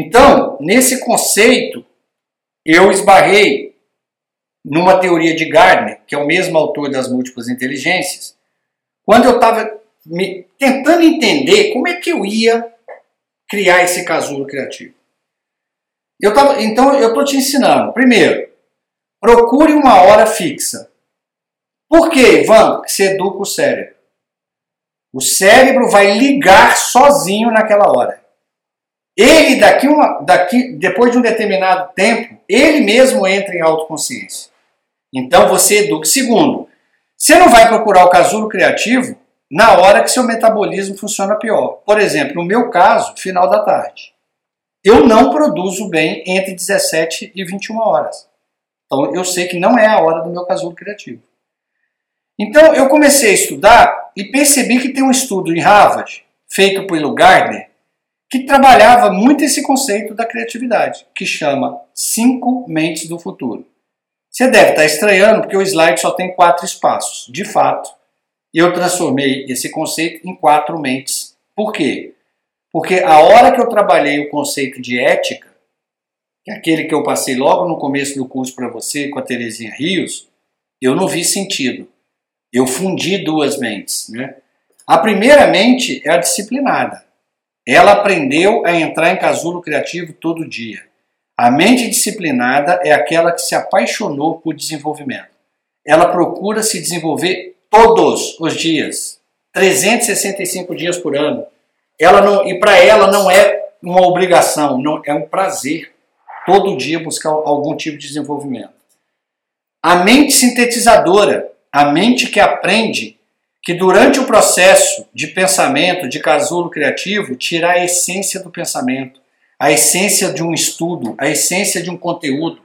Então, nesse conceito, eu esbarrei numa teoria de Gardner, que é o mesmo autor das múltiplas inteligências, quando eu estava tentando entender como é que eu ia criar esse casulo criativo. Eu tava, então, eu estou te ensinando. Primeiro, procure uma hora fixa. Por quê, Ivan? Você educa o cérebro. O cérebro vai ligar sozinho naquela hora. Ele, daqui, uma, daqui, depois de um determinado tempo, ele mesmo entra em autoconsciência. Então você educa. Segundo, você não vai procurar o casulo criativo na hora que seu metabolismo funciona pior. Por exemplo, no meu caso, final da tarde. Eu não produzo bem entre 17 e 21 horas. Então eu sei que não é a hora do meu casulo criativo. Então eu comecei a estudar e percebi que tem um estudo em Harvard, feito pelo Gardner, que trabalhava muito esse conceito da criatividade, que chama Cinco Mentes do Futuro. Você deve estar estranhando porque o slide só tem quatro espaços. De fato, eu transformei esse conceito em quatro mentes. Por quê? Porque a hora que eu trabalhei o conceito de ética, que é aquele que eu passei logo no começo do curso para você com a Terezinha Rios, eu não vi sentido. Eu fundi duas mentes. Né? A primeira mente é a disciplinada. Ela aprendeu a entrar em casulo criativo todo dia. A mente disciplinada é aquela que se apaixonou por desenvolvimento. Ela procura se desenvolver todos os dias, 365 dias por ano. Ela não, e para ela não é uma obrigação, não é um prazer todo dia buscar algum tipo de desenvolvimento. A mente sintetizadora, a mente que aprende que durante o processo de pensamento, de casulo criativo, tirar a essência do pensamento, a essência de um estudo, a essência de um conteúdo,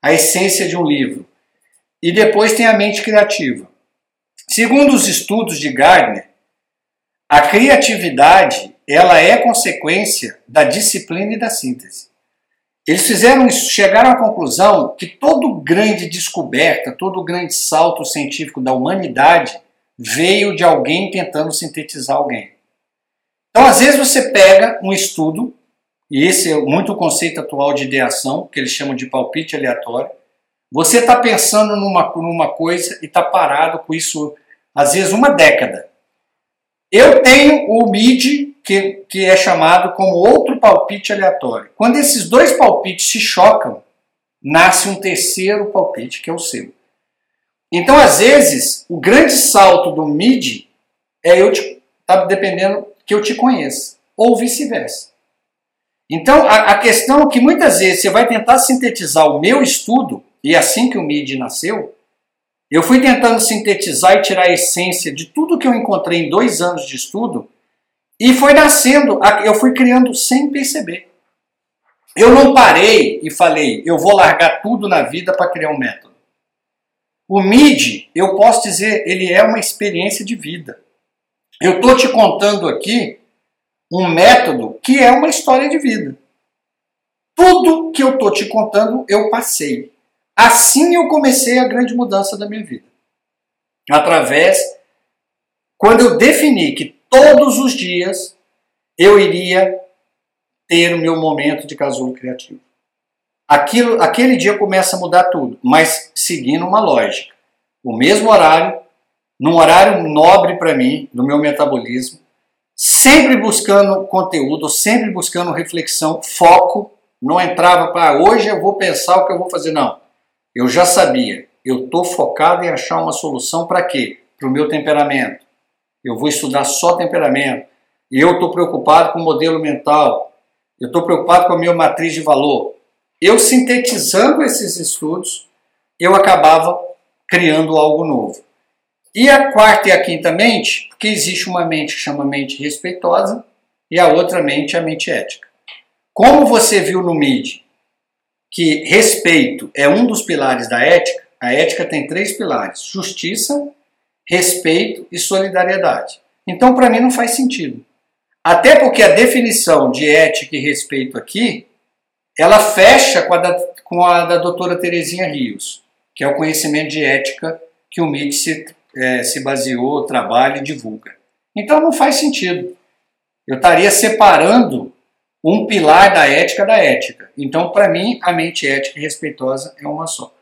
a essência de um livro. E depois tem a mente criativa. Segundo os estudos de Gardner, a criatividade ela é consequência da disciplina e da síntese. Eles fizeram isso, chegaram à conclusão que todo grande descoberta, todo grande salto científico da humanidade veio de alguém tentando sintetizar alguém. Então, às vezes, você pega um estudo, e esse é muito o conceito atual de ideação, que eles chamam de palpite aleatório. Você está pensando numa, numa coisa e está parado com isso, às vezes, uma década. Eu tenho o MIDI, que, que é chamado como outro palpite aleatório. Quando esses dois palpites se chocam, nasce um terceiro palpite, que é o seu. Então, às vezes, o grande salto do mid é eu te, tá dependendo que eu te conheça, ou vice-versa. Então, a, a, questão é que muitas vezes você vai tentar sintetizar o meu estudo, e assim que o mid nasceu, eu fui tentando sintetizar e tirar a essência de tudo que eu encontrei em dois anos de estudo, e foi nascendo, eu fui criando sem perceber. Eu não parei e falei, eu vou largar tudo na vida para criar um método. O MID, eu posso dizer, ele é uma experiência de vida. Eu estou te contando aqui um método que é uma história de vida. Tudo que eu estou te contando, eu passei. Assim eu comecei a grande mudança da minha vida. Através, quando eu defini que todos os dias eu iria ter o meu momento de casulo criativo aquilo, aquele dia começa a mudar tudo, mas seguindo uma lógica. O mesmo horário, num horário nobre para mim, do meu metabolismo, sempre buscando conteúdo, sempre buscando reflexão, foco. Não entrava para hoje eu vou pensar o que eu vou fazer, não. Eu já sabia. Eu estou focado em achar uma solução para quê? Para o meu temperamento. Eu vou estudar só temperamento. Eu estou preocupado com o modelo mental. Eu estou preocupado com a minha matriz de valor eu sintetizando esses estudos, eu acabava criando algo novo. E a quarta e a quinta mente, porque existe uma mente que chama mente respeitosa e a outra mente a mente ética. Como você viu no MID que respeito é um dos pilares da ética, a ética tem três pilares: justiça, respeito e solidariedade. Então, para mim, não faz sentido. Até porque a definição de ética e respeito aqui ela fecha com a da, com a da doutora Terezinha Rios, que é o conhecimento de ética que o MIT se, é, se baseou, trabalha e divulga. Então não faz sentido. Eu estaria separando um pilar da ética da ética. Então, para mim, a mente ética e respeitosa é uma só.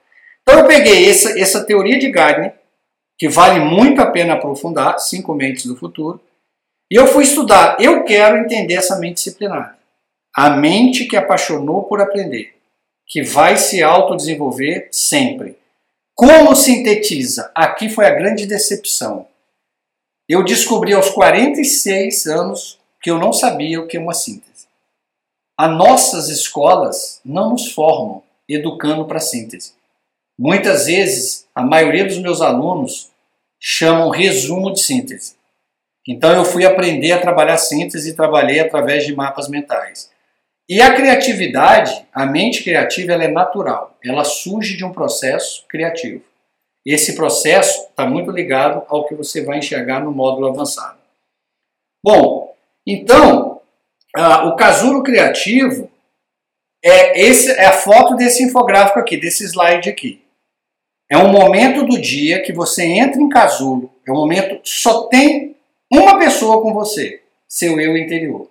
Então, eu peguei essa, essa teoria de Gardner, que vale muito a pena aprofundar, Cinco Mentes do Futuro, e eu fui estudar. Eu quero entender essa mente disciplinada. A mente que apaixonou por aprender, que vai se autodesenvolver sempre. Como sintetiza? Aqui foi a grande decepção. Eu descobri aos 46 anos que eu não sabia o que é uma síntese. As nossas escolas não nos formam educando para síntese. Muitas vezes, a maioria dos meus alunos chamam resumo de síntese. Então eu fui aprender a trabalhar síntese e trabalhei através de mapas mentais. E a criatividade, a mente criativa, ela é natural. Ela surge de um processo criativo. Esse processo está muito ligado ao que você vai enxergar no módulo avançado. Bom, então, uh, o casulo criativo é, esse, é a foto desse infográfico aqui, desse slide aqui. É um momento do dia que você entra em casulo, é um momento só tem uma pessoa com você, seu eu interior.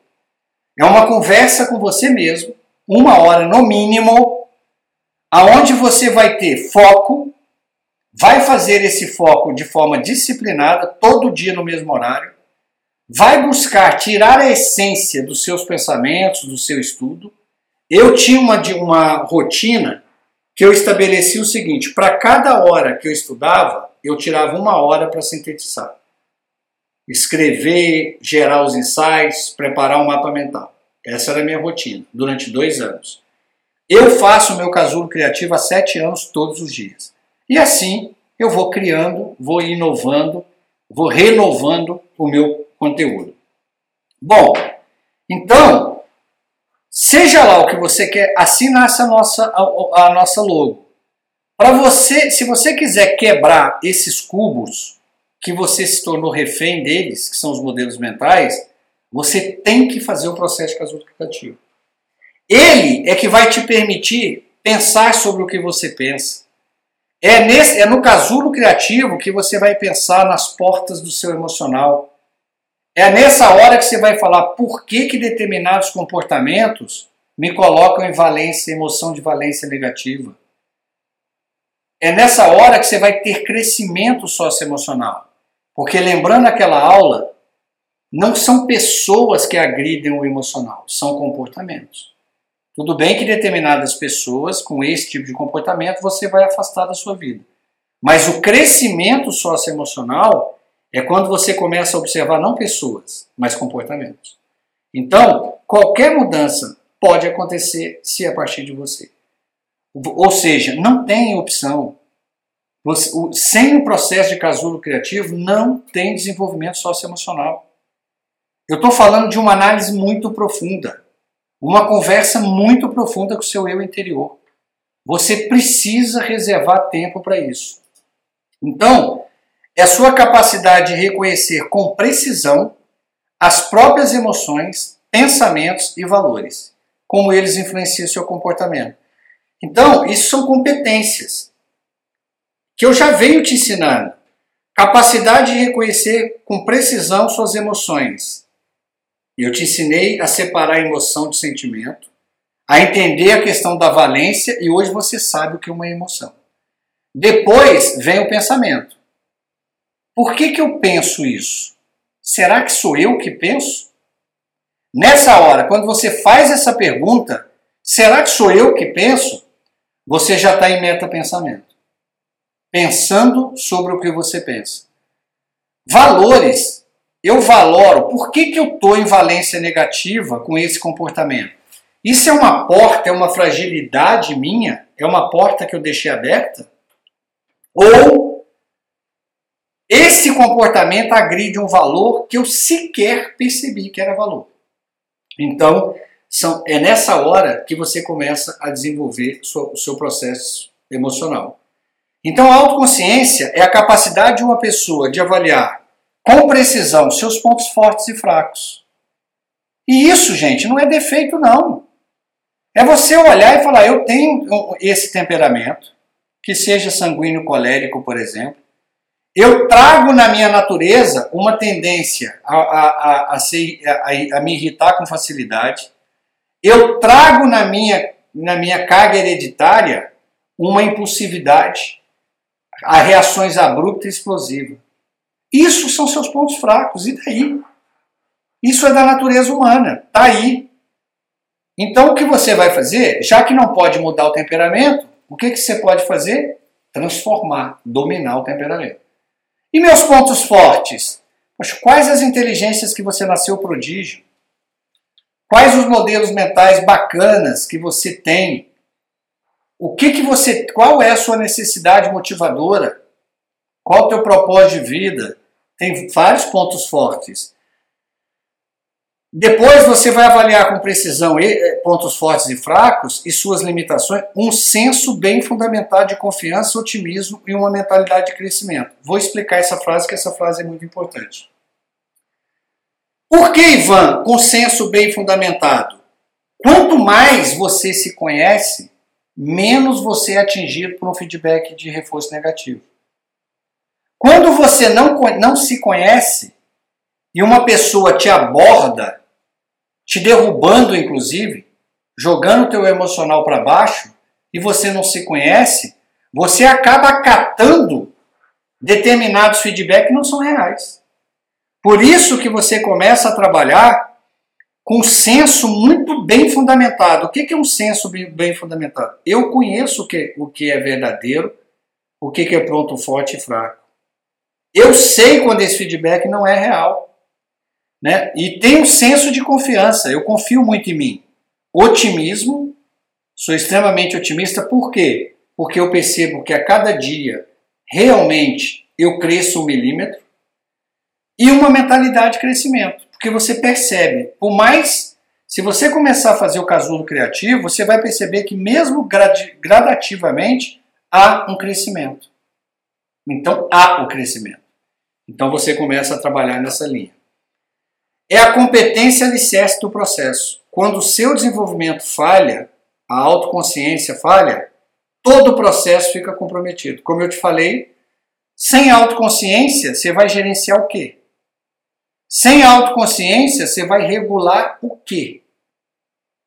É uma conversa com você mesmo, uma hora no mínimo, aonde você vai ter foco, vai fazer esse foco de forma disciplinada, todo dia no mesmo horário, vai buscar tirar a essência dos seus pensamentos, do seu estudo. Eu tinha uma, uma rotina que eu estabeleci o seguinte: para cada hora que eu estudava, eu tirava uma hora para sintetizar escrever, gerar os insights, preparar um mapa mental. Essa era a minha rotina durante dois anos. Eu faço o meu casulo criativo há sete anos todos os dias. E assim eu vou criando, vou inovando, vou renovando o meu conteúdo. Bom, então, seja lá o que você quer, assina essa nossa, a, a nossa logo. Para você, se você quiser quebrar esses cubos, que você se tornou refém deles, que são os modelos mentais, você tem que fazer o processo criativo. Ele é que vai te permitir pensar sobre o que você pensa. É, nesse, é no casulo criativo que você vai pensar nas portas do seu emocional. É nessa hora que você vai falar por que, que determinados comportamentos me colocam em valência, emoção de valência negativa. É nessa hora que você vai ter crescimento socioemocional. Porque lembrando aquela aula, não são pessoas que agridem o emocional, são comportamentos. Tudo bem que determinadas pessoas com esse tipo de comportamento você vai afastar da sua vida. Mas o crescimento socioemocional é quando você começa a observar não pessoas, mas comportamentos. Então, qualquer mudança pode acontecer se a partir de você. Ou seja, não tem opção você, o, sem o processo de casulo criativo, não tem desenvolvimento socioemocional. Eu estou falando de uma análise muito profunda, uma conversa muito profunda com o seu eu interior. Você precisa reservar tempo para isso. Então, é a sua capacidade de reconhecer com precisão as próprias emoções, pensamentos e valores, como eles influenciam seu comportamento. Então, isso são competências que eu já venho te ensinando. Capacidade de reconhecer com precisão suas emoções. Eu te ensinei a separar emoção de sentimento, a entender a questão da valência e hoje você sabe o que é uma emoção. Depois vem o pensamento. Por que, que eu penso isso? Será que sou eu que penso? Nessa hora, quando você faz essa pergunta, será que sou eu que penso? Você já está em meta-pensamento pensando sobre o que você pensa. Valores. Eu valoro. Por que, que eu estou em valência negativa com esse comportamento? Isso é uma porta, é uma fragilidade minha? É uma porta que eu deixei aberta? Ou esse comportamento agride um valor que eu sequer percebi que era valor? Então, são, é nessa hora que você começa a desenvolver o seu processo emocional. Então, a autoconsciência é a capacidade de uma pessoa de avaliar com precisão seus pontos fortes e fracos. E isso, gente, não é defeito, não. É você olhar e falar: eu tenho esse temperamento, que seja sanguíneo colérico, por exemplo. Eu trago na minha natureza uma tendência a, a, a, ser, a me irritar com facilidade. eu trago na minha, na minha carga hereditária uma impulsividade, a reações abruptas e explosivas. Isso são seus pontos fracos, e daí? Isso é da natureza humana, tá aí. Então o que você vai fazer, já que não pode mudar o temperamento, o que, que você pode fazer? Transformar, dominar o temperamento. E meus pontos fortes? Poxa, quais as inteligências que você nasceu prodígio? Quais os modelos mentais bacanas que você tem? O que que você, qual é a sua necessidade motivadora? Qual o teu propósito de vida? Tem vários pontos fortes. Depois você vai avaliar com precisão eh, pontos fortes e fracos e suas limitações, um senso bem fundamentado de confiança, otimismo e uma mentalidade de crescimento. Vou explicar essa frase, que essa frase é muito importante. Por que, Ivan, com senso bem fundamentado? Quanto mais você se conhece, menos você é atingido por um feedback de reforço negativo. Quando você não, não se conhece e uma pessoa te aborda te derrubando, inclusive, jogando teu emocional para baixo, e você não se conhece, você acaba catando determinados feedbacks que não são reais. Por isso que você começa a trabalhar com um senso muito bem fundamentado. O que é um senso bem fundamentado? Eu conheço o que, o que é verdadeiro, o que é pronto, forte e fraco. Eu sei quando esse feedback não é real. Né? E tem um senso de confiança. Eu confio muito em mim. Otimismo, sou extremamente otimista, por quê? Porque eu percebo que a cada dia realmente eu cresço um milímetro e uma mentalidade de crescimento. Porque você percebe, por mais. Se você começar a fazer o casulo criativo, você vai perceber que, mesmo gradativamente, há um crescimento. Então, há o crescimento. Então, você começa a trabalhar nessa linha. É a competência alicerce do processo. Quando o seu desenvolvimento falha, a autoconsciência falha, todo o processo fica comprometido. Como eu te falei, sem autoconsciência, você vai gerenciar o quê? Sem autoconsciência, você vai regular o quê?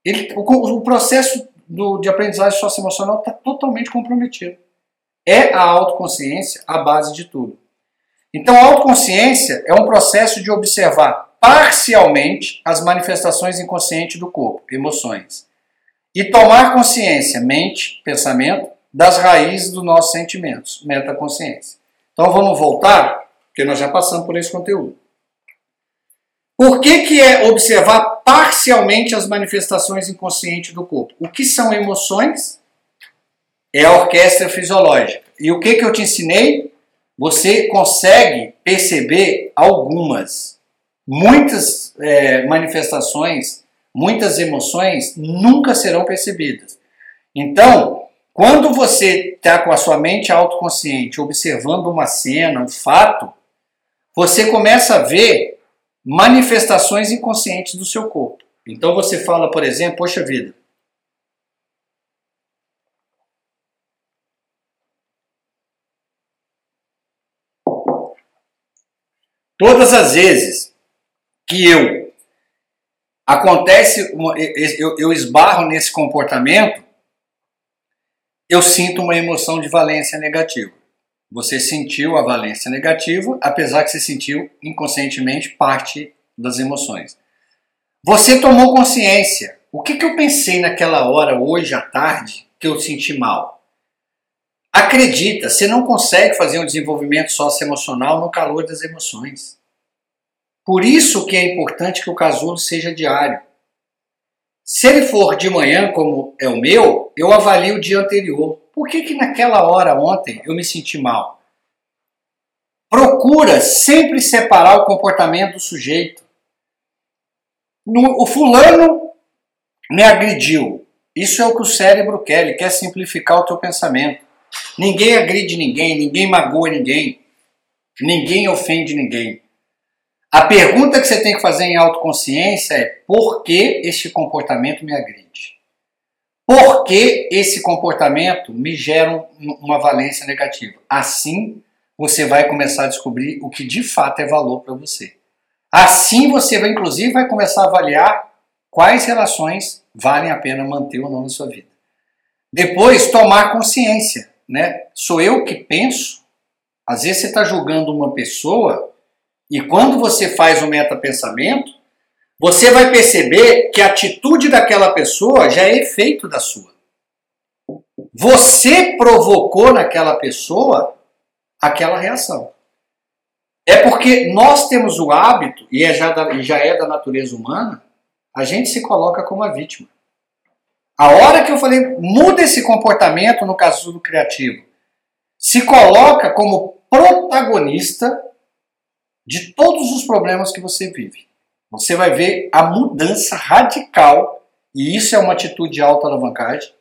Ele, o, o processo do, de aprendizagem socioemocional está totalmente comprometido. É a autoconsciência a base de tudo. Então, a autoconsciência é um processo de observar parcialmente as manifestações inconscientes do corpo, emoções, e tomar consciência, mente, pensamento, das raízes dos nossos sentimentos, metaconsciência. Então vamos voltar, porque nós já passamos por esse conteúdo. Por que, que é observar parcialmente as manifestações inconscientes do corpo? O que são emoções? É a orquestra fisiológica. E o que, que eu te ensinei? Você consegue perceber algumas muitas é, manifestações, muitas emoções nunca serão percebidas. Então, quando você está com a sua mente autoconsciente observando uma cena, um fato, você começa a ver manifestações inconscientes do seu corpo. Então você fala, por exemplo, poxa vida, Todas as vezes que eu acontece, eu, esbarro nesse comportamento, eu sinto uma emoção de valência negativa. Você sentiu a valência negativa, apesar que você sentiu inconscientemente parte das emoções. Você tomou consciência. O que, que eu pensei naquela hora, hoje à tarde, que eu senti mal? Acredita, você não consegue fazer um desenvolvimento socioemocional no calor das emoções. Por isso que é importante que o casulo seja diário. Se ele for de manhã, como é o meu, eu avalio o dia anterior. Por que, que naquela hora ontem eu me senti mal? Procura sempre separar o comportamento do sujeito. No, o fulano me agrediu. Isso é o que o cérebro quer, ele quer simplificar o teu pensamento. Ninguém agride ninguém, ninguém magoa ninguém, ninguém ofende ninguém. A pergunta que você tem que fazer em autoconsciência é: por que este comportamento me agride? Por que esse comportamento me gera uma valência negativa? Assim, você vai começar a descobrir o que de fato é valor para você. Assim, você vai, inclusive, vai começar a avaliar quais relações valem a pena manter ou não na sua vida. Depois, tomar consciência. Né? Sou eu que penso? Às vezes você está julgando uma pessoa e quando você faz o metapensamento, você vai perceber que a atitude daquela pessoa já é efeito da sua. Você provocou naquela pessoa aquela reação. É porque nós temos o hábito, e é já, da, já é da natureza humana, a gente se coloca como a vítima. A hora que eu falei, muda esse comportamento no caso do criativo, se coloca como protagonista de todos os problemas que você vive. Você vai ver a mudança radical, e isso é uma atitude de alta alavancagem,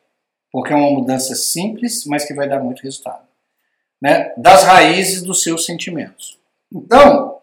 porque é uma mudança simples, mas que vai dar muito resultado. Né? Das raízes dos seus sentimentos. Então,